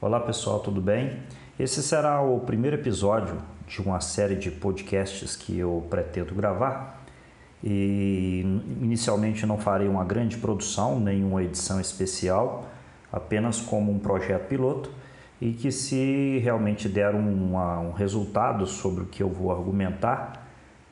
Olá pessoal, tudo bem? Esse será o primeiro episódio de uma série de podcasts que eu pretendo gravar. E inicialmente não farei uma grande produção, nenhuma edição especial, apenas como um projeto piloto e que se realmente der um, um resultado sobre o que eu vou argumentar,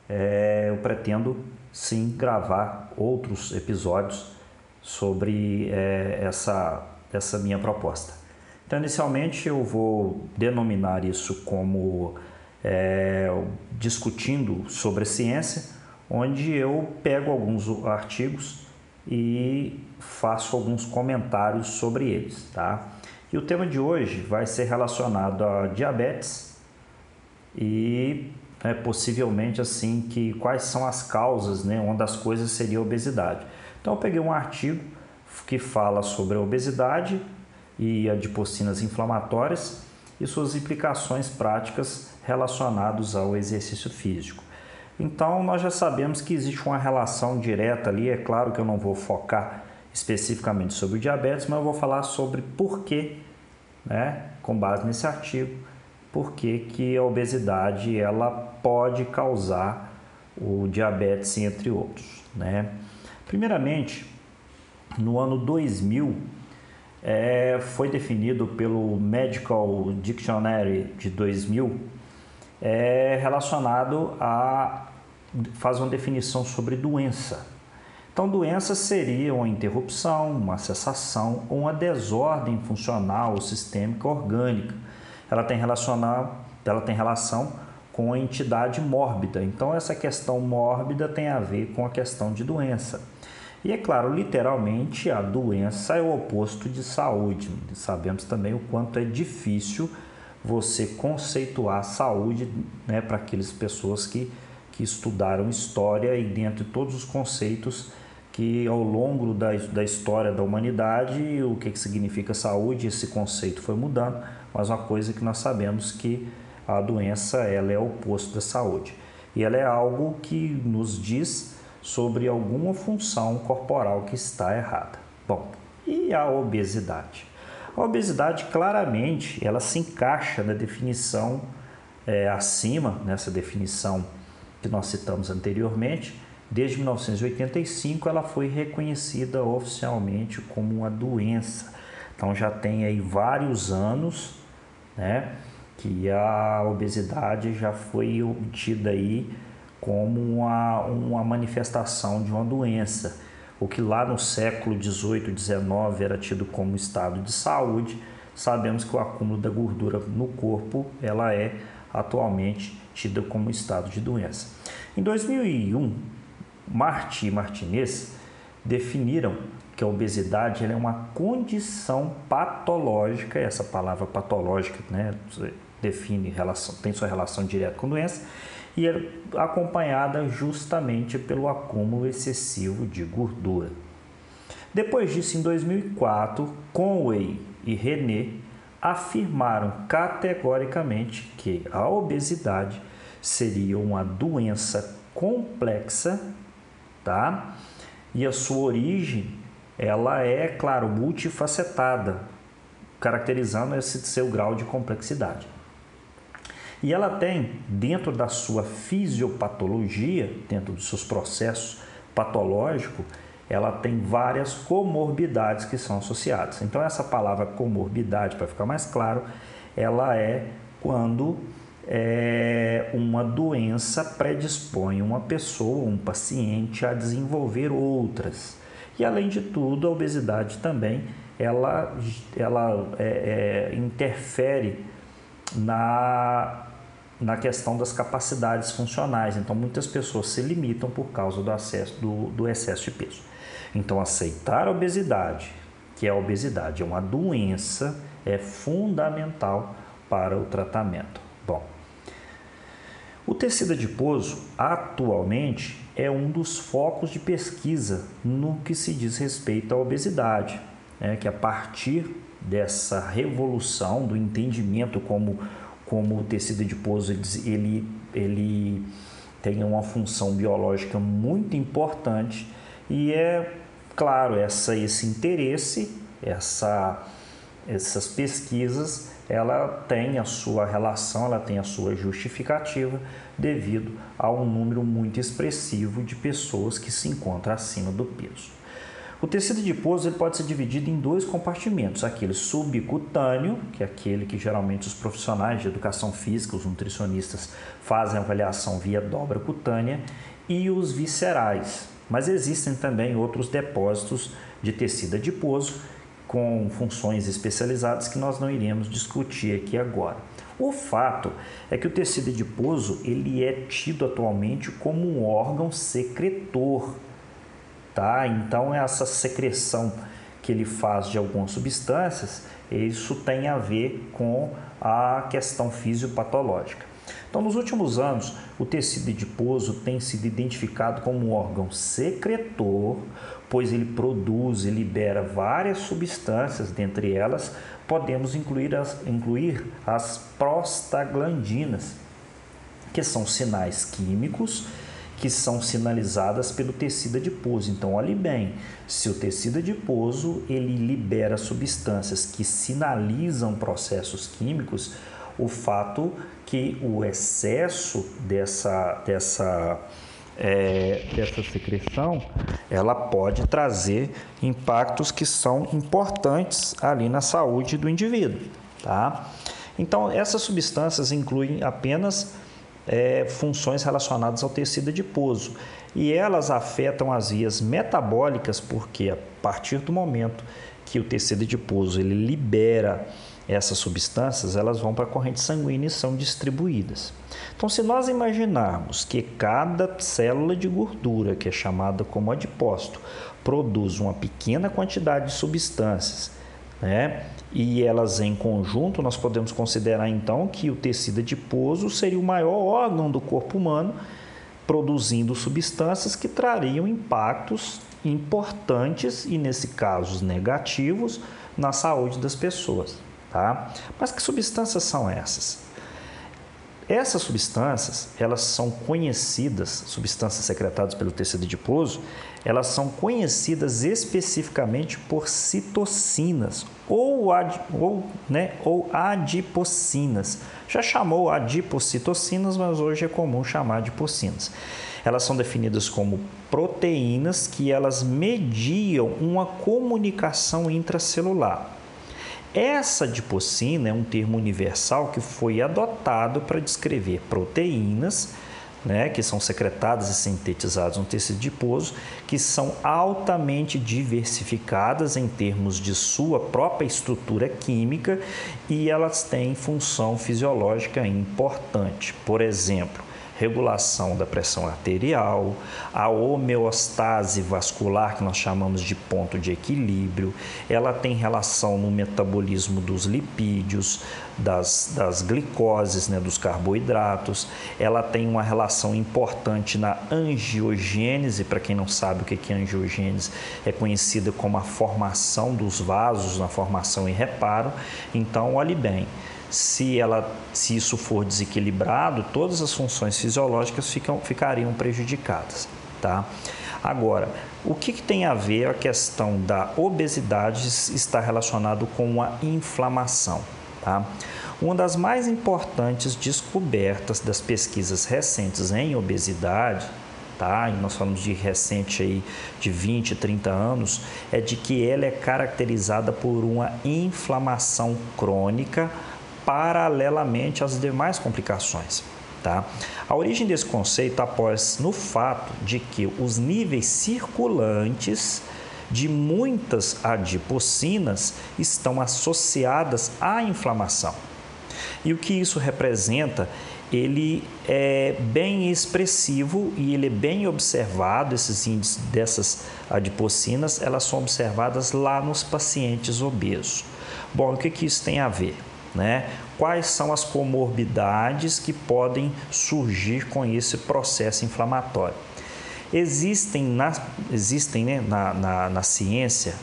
é, eu pretendo sim gravar outros episódios sobre é, essa, essa minha proposta. Então, inicialmente, eu vou denominar isso como é, discutindo sobre a ciência, onde eu pego alguns artigos e faço alguns comentários sobre eles, tá? E o tema de hoje vai ser relacionado a diabetes e né, possivelmente assim que quais são as causas, né, uma das coisas seria a obesidade. Então eu peguei um artigo que fala sobre a obesidade e adipocinas inflamatórias e suas implicações práticas relacionadas ao exercício físico. Então nós já sabemos que existe uma relação direta ali, é claro que eu não vou focar especificamente sobre o diabetes, mas eu vou falar sobre por que, né, com base nesse artigo, por que, que a obesidade ela pode causar o diabetes, entre outros. Né? Primeiramente, no ano 2000, é, foi definido pelo Medical Dictionary de 2000, é, relacionado a faz uma definição sobre doença. Então, doença seria uma interrupção, uma cessação ou uma desordem funcional sistêmica orgânica. Ela tem, ela tem relação com a entidade mórbida. Então, essa questão mórbida tem a ver com a questão de doença. E é claro, literalmente, a doença é o oposto de saúde. Sabemos também o quanto é difícil você conceituar saúde né, para aquelas pessoas que, que estudaram história e dentro de todos os conceitos que ao longo da, da história da humanidade, o que, que significa saúde, esse conceito foi mudando, mas uma coisa que nós sabemos que a doença ela é o oposto da saúde. E ela é algo que nos diz sobre alguma função corporal que está errada. Bom, e a obesidade? A obesidade claramente ela se encaixa na definição é, acima, nessa definição que nós citamos anteriormente. Desde 1985 ela foi reconhecida oficialmente como uma doença. Então já tem aí vários anos, né, que a obesidade já foi obtida aí como uma, uma manifestação de uma doença. O que lá no século 18, 19 era tido como estado de saúde, sabemos que o acúmulo da gordura no corpo ela é atualmente tida como estado de doença. Em 2001, Marti e Martinez definiram que a obesidade é uma condição patológica, essa palavra patológica né, define relação, tem sua relação direta com doença, e é acompanhada justamente pelo acúmulo excessivo de gordura. Depois disso, em 2004, Conway e René afirmaram categoricamente que a obesidade seria uma doença complexa, tá? E a sua origem, ela é, claro, multifacetada, caracterizando esse seu grau de complexidade. E ela tem, dentro da sua fisiopatologia, dentro dos seus processos patológicos, ela tem várias comorbidades que são associadas. Então, essa palavra comorbidade, para ficar mais claro, ela é quando é, uma doença predispõe uma pessoa, um paciente, a desenvolver outras. E, além de tudo, a obesidade também ela, ela é, é, interfere na na questão das capacidades funcionais. Então, muitas pessoas se limitam por causa do, acesso, do, do excesso de peso. Então, aceitar a obesidade, que é a obesidade, é uma doença, é fundamental para o tratamento. Bom, o tecido adiposo atualmente é um dos focos de pesquisa no que se diz respeito à obesidade, né? que a partir dessa revolução do entendimento como como o tecido adiposo ele, ele tem uma função biológica muito importante e é claro essa esse interesse essa essas pesquisas ela tem a sua relação, ela tem a sua justificativa devido a um número muito expressivo de pessoas que se encontram acima do peso. O tecido adiposo ele pode ser dividido em dois compartimentos, aquele subcutâneo, que é aquele que geralmente os profissionais de educação física, os nutricionistas, fazem avaliação via dobra cutânea, e os viscerais. Mas existem também outros depósitos de tecido adiposo com funções especializadas que nós não iremos discutir aqui agora. O fato é que o tecido adiposo ele é tido atualmente como um órgão secretor tá? Então essa secreção que ele faz de algumas substâncias, isso tem a ver com a questão fisiopatológica. Então, nos últimos anos, o tecido adiposo tem sido identificado como um órgão secretor, pois ele produz e libera várias substâncias, dentre elas podemos incluir as, incluir as prostaglandinas, que são sinais químicos que são sinalizadas pelo tecido adiposo. Então, olhe bem, se o tecido adiposo ele libera substâncias que sinalizam processos químicos, o fato que o excesso dessa, dessa, é, dessa secreção ela pode trazer impactos que são importantes ali na saúde do indivíduo, tá? Então, essas substâncias incluem apenas é, funções relacionadas ao tecido adiposo. E elas afetam as vias metabólicas, porque a partir do momento que o tecido adiposo ele libera essas substâncias, elas vão para a corrente sanguínea e são distribuídas. Então, se nós imaginarmos que cada célula de gordura, que é chamada como adipócito, produz uma pequena quantidade de substâncias, né? e elas em conjunto, nós podemos considerar então que o tecido adiposo seria o maior órgão do corpo humano, produzindo substâncias que trariam impactos importantes e, nesse caso, negativos na saúde das pessoas. Tá? Mas que substâncias são essas? Essas substâncias, elas são conhecidas, substâncias secretadas pelo tecido adiposo, elas são conhecidas especificamente por citocinas ou, ad, ou, né, ou adipocinas. Já chamou adipocitocinas, mas hoje é comum chamar de pocinas. Elas são definidas como proteínas que elas mediam uma comunicação intracelular. Essa adipocina é um termo universal que foi adotado para descrever proteínas né, que são secretadas e sintetizadas no tecido adiposo, que são altamente diversificadas em termos de sua própria estrutura química e elas têm função fisiológica importante. Por exemplo, regulação da pressão arterial, a homeostase vascular, que nós chamamos de ponto de equilíbrio, ela tem relação no metabolismo dos lipídios, das, das glicoses, né, dos carboidratos, ela tem uma relação importante na angiogênese, para quem não sabe o que é angiogênese, é conhecida como a formação dos vasos, na formação e reparo. Então, olhe bem, se, ela, se isso for desequilibrado, todas as funções fisiológicas ficam, ficariam prejudicadas. Tá? Agora, o que, que, tem a ver a questão da obesidade está relacionado com a inflamação? Tá? Uma das mais importantes descobertas das pesquisas recentes em obesidade, tá? E nós falamos de recente aí de 20, 30 anos, é de que ela é caracterizada por uma inflamação crônica paralelamente às demais complicações. Tá? A origem desse conceito após no fato de que os níveis circulantes de muitas adipocinas estão associadas à inflamação. E o que isso representa? Ele é bem expressivo e ele é bem observado, esses índices dessas adipocinas, elas são observadas lá nos pacientes obesos. Bom, o que, que isso tem a ver? Né? Quais são as comorbidades que podem surgir com esse processo inflamatório? Existem na, existem, né, na, na, na ciência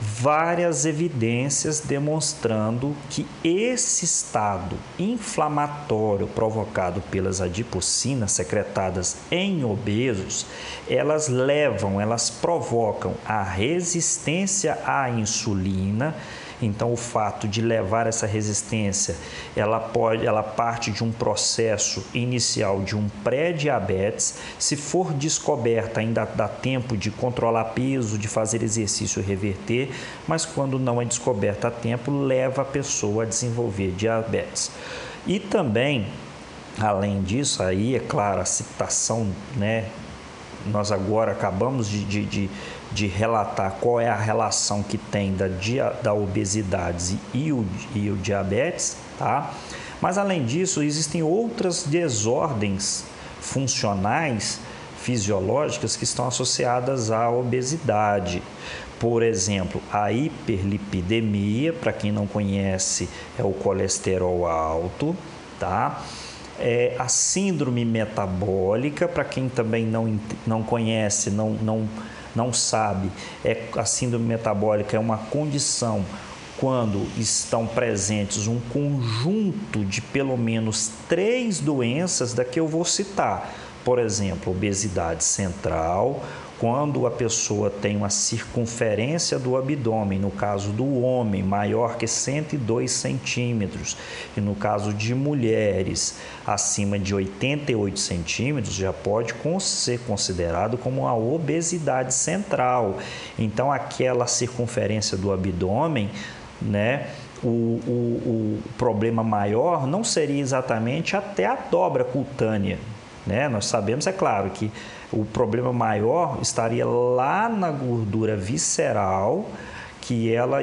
várias evidências demonstrando que esse estado inflamatório provocado pelas adipocinas secretadas em obesos, elas levam, elas provocam a resistência à insulina Então o fato de levar essa resistência, ela pode, ela parte de um processo inicial de um pré-diabetes. Se for descoberta, ainda dá tempo de controlar peso, de fazer exercício e reverter, mas quando não é descoberta a tempo, leva a pessoa a desenvolver diabetes. E também Além disso, aí é claro, a citação, né? Nós agora acabamos de, de, de, de relatar qual é a relação que tem da, dia, da obesidade e o, e o diabetes, tá? Mas além disso, existem outras desordens funcionais fisiológicas que estão associadas à obesidade. Por exemplo, a hiperlipidemia, para quem não conhece, é o colesterol alto, tá? É, a síndrome metabólica, para quem também não, não conhece, não, não, não sabe, é, a síndrome metabólica é uma condição quando estão presentes um conjunto de pelo menos três doenças da que eu vou citar. Por exemplo, obesidade central, quando a pessoa tem uma circunferência do abdômen, no caso do homem, maior que 102 centímetros, e no caso de mulheres acima de 88 centímetros, já pode ser considerado como uma obesidade central. Então, aquela circunferência do abdômen, né? O, o, o problema maior não seria exatamente até a dobra cutânea. Né? Nós sabemos, é claro, que o problema maior estaria lá na gordura visceral, que ela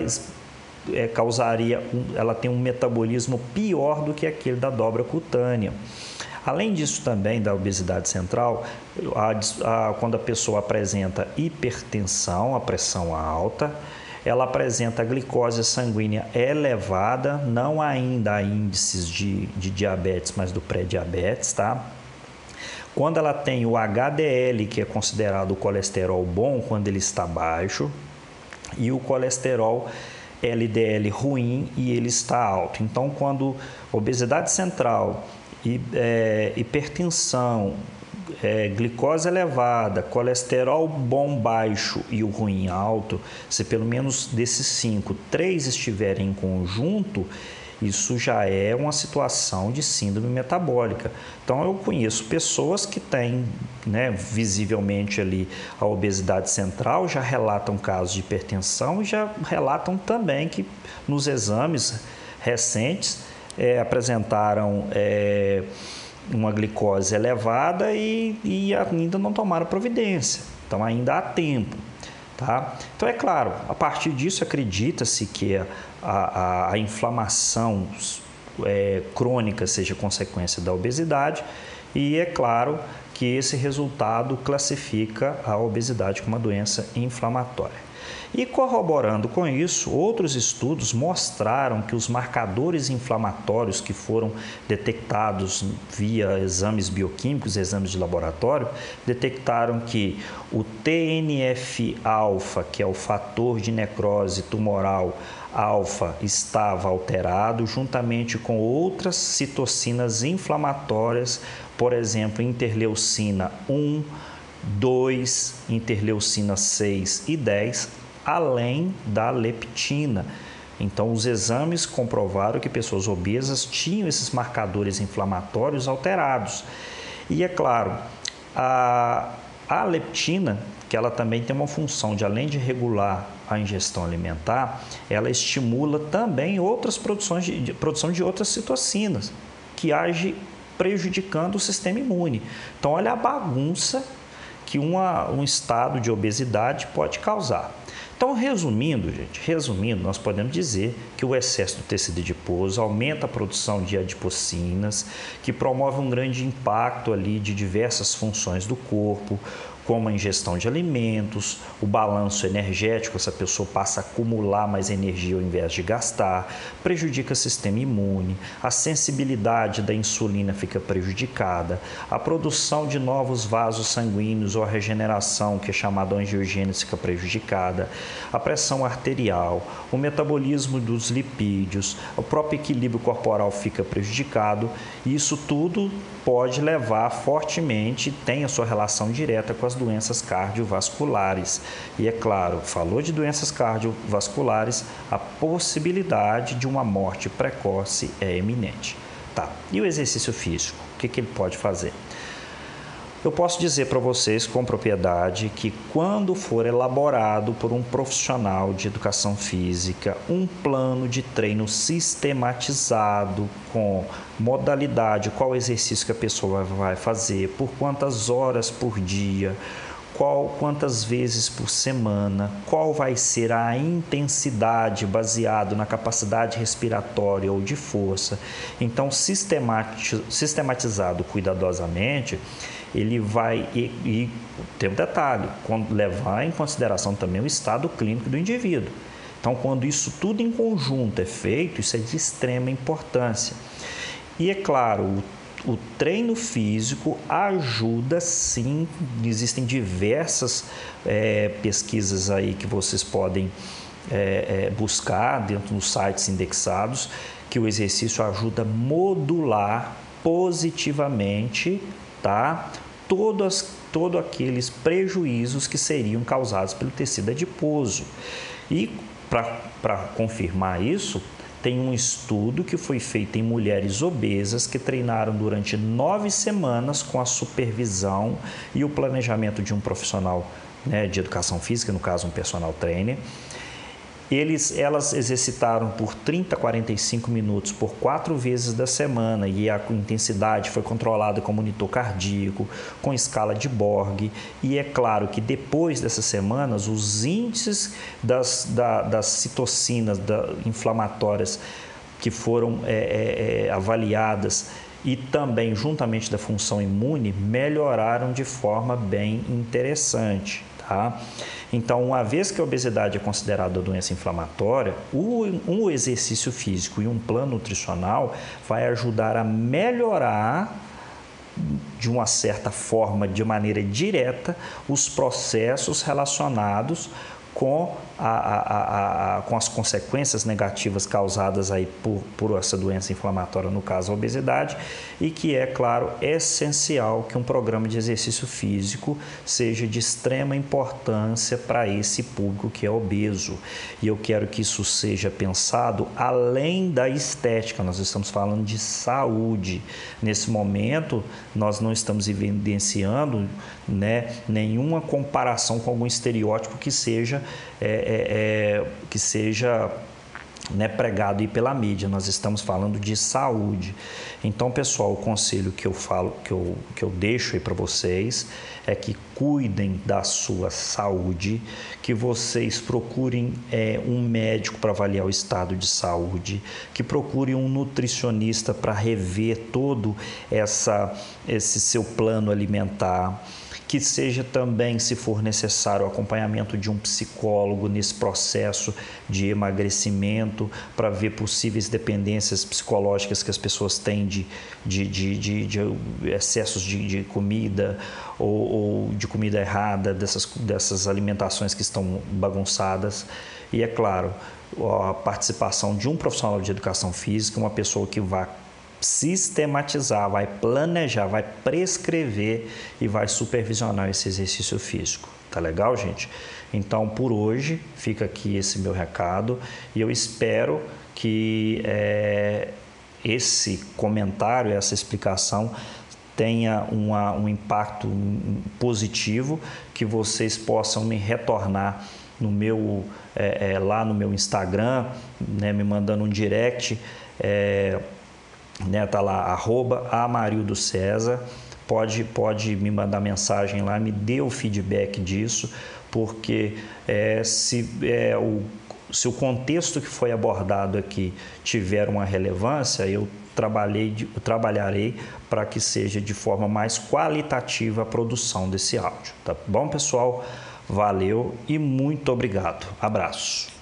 é, causaria, ela tem um metabolismo pior do que aquele da dobra cutânea. Além disso, também da obesidade central, a, a, quando a pessoa apresenta hipertensão, a pressão alta, ela apresenta glicose sanguínea elevada, não ainda índices de, de diabetes, mas do pré-diabetes, tá? Quando ela tem o HDL, que é considerado o colesterol bom, quando ele está baixo, e o colesterol LDL ruim e ele está alto. Então, quando obesidade central, é, hipertensão, é, glicose elevada, colesterol bom baixo e o ruim alto, se pelo menos desses cinco, três estiverem em conjunto, isso já é uma situação de síndrome metabólica. Então eu conheço pessoas que têm, né, visivelmente ali a obesidade central, já relatam casos de hipertensão e já relatam também que nos exames recentes é, apresentaram é, uma glicose elevada e, e ainda não tomaram providência. Então ainda há tempo. Tá? Então, é claro, a partir disso acredita-se que a, a, a inflamação é, crônica seja consequência da obesidade, e é claro que esse resultado classifica a obesidade como uma doença inflamatória. E corroborando com isso, outros estudos mostraram que os marcadores inflamatórios que foram detectados via exames bioquímicos, exames de laboratório, detectaram que o TNF-alfa, que é o fator de necrose tumoral alfa, estava alterado juntamente com outras citocinas inflamatórias, por exemplo, interleucina 1, 2, interleucina 6 e 10, além da leptina. Então, os exames comprovaram que pessoas obesas tinham esses marcadores inflamatórios alterados. E é claro, a, a leptina, que ela também tem uma função de, além de regular a ingestão alimentar, ela estimula também outras produções de, de produção de outras citocinas, que age prejudicando o sistema imune. Então, olha a bagunça que uma, um estado de obesidade pode causar. Então, resumindo, gente, resumindo, nós podemos dizer que o excesso do tecido adiposo aumenta a produção de adipocinas, que promove um grande impacto ali de diversas funções do corpo, como a ingestão de alimentos, o balanço energético, essa pessoa passa a acumular mais energia ao invés de gastar, prejudica o sistema imune, a sensibilidade da insulina fica prejudicada, a produção de novos vasos sanguíneos ou a regeneração, que é chamada angiogênese, fica prejudicada, a pressão arterial, o metabolismo dos lipídios, o próprio equilíbrio corporal fica prejudicado, e isso tudo pode levar fortemente, tem a sua relação direta com as doenças cardiovasculares. E é claro, falou de doenças cardiovasculares, a possibilidade de uma morte precoce é eminente. Tá. E o exercício físico? O que, que ele pode fazer? Eu posso dizer para vocês com propriedade que quando for elaborado por um profissional de educação física um plano de treino sistematizado com modalidade, qual exercício que a pessoa vai fazer, por quantas horas por dia, qual quantas vezes por semana, qual vai ser a intensidade baseado na capacidade respiratória ou de força. Então, sistematizado cuidadosamente, ele vai e, e tem um detalhe, quando levar em consideração também o estado clínico do indivíduo. Então, quando isso tudo em conjunto é feito, isso é de extrema importância. E é claro, o, o treino físico ajuda sim, existem diversas é, pesquisas aí que vocês podem é, é, buscar dentro dos sites indexados, que o exercício ajuda a modular positivamente tá? Todos, todos aqueles prejuízos que seriam causados pelo tecido adiposo. E para confirmar isso, tem um estudo que foi feito em mulheres obesas que treinaram durante nove semanas com a supervisão e o planejamento de um profissional né, de educação física, no caso um personal trainer. Eles, elas exercitaram por 30 a 45 minutos por quatro vezes da semana e a intensidade foi controlada com monitor cardíaco, com escala de Borg. E é claro que depois dessas semanas, os índices das, da, das citocinas da, inflamatórias que foram é, é, é avaliadas e também juntamente da função imune melhoraram de forma bem interessante. Tá? Então, uma vez que a obesidade é considerada doença inflamatória, um exercício físico e um plano nutricional vai ajudar a melhorar de uma certa forma, de maneira direta, os processos relacionados com, a, a, a, com as consequências negativas causadas aí por, por essa doença inflamatória, no caso a obesidade, e que é, claro, essencial que um programa de exercício físico seja de extrema importância para esse público que é obeso. E eu quero que isso seja pensado além da estética, nós estamos falando de saúde. Nesse momento, nós não estamos evidenciando né, nenhuma comparação com algum estereótipo que seja é, é, é, que seja né, pregado aí pela mídia. Nós estamos falando de saúde. Então, pessoal, o conselho que eu falo, que eu, que eu deixo aí para vocês é que cuidem da sua saúde, que vocês procurem é, um médico para avaliar o estado de saúde, que procurem um nutricionista para rever todo essa, esse seu plano alimentar que seja também, se for necessário, o acompanhamento de um psicólogo nesse processo de emagrecimento, para ver possíveis dependências psicológicas que as pessoas têm de, de, de, de, de excessos de, de comida ou, ou, de comida errada, dessas, dessas alimentações que estão bagunçadas. E é claro, a participação de um profissional de educação física, uma pessoa que vá sistematizar, vai planejar, vai prescrever e vai supervisionar esse exercício físico. Tá legal, gente? Então, por hoje, fica aqui esse meu recado e eu espero que é, esse comentário, essa explicação tenha uma, um impacto positivo, que vocês possam me retornar no meu é, é, lá no meu Instagram, né, me mandando um direct. Né? Tá lá arroba Amarildo César. Pode, pode me mandar mensagem lá, me dê o feedback disso, porque é, se é, o se o contexto que foi abordado aqui tiver uma relevância, eu trabalhei, eu trabalharei para que seja de forma mais qualitativa a produção desse áudio. Tá bom, pessoal? Valeu e muito obrigado. Abraço.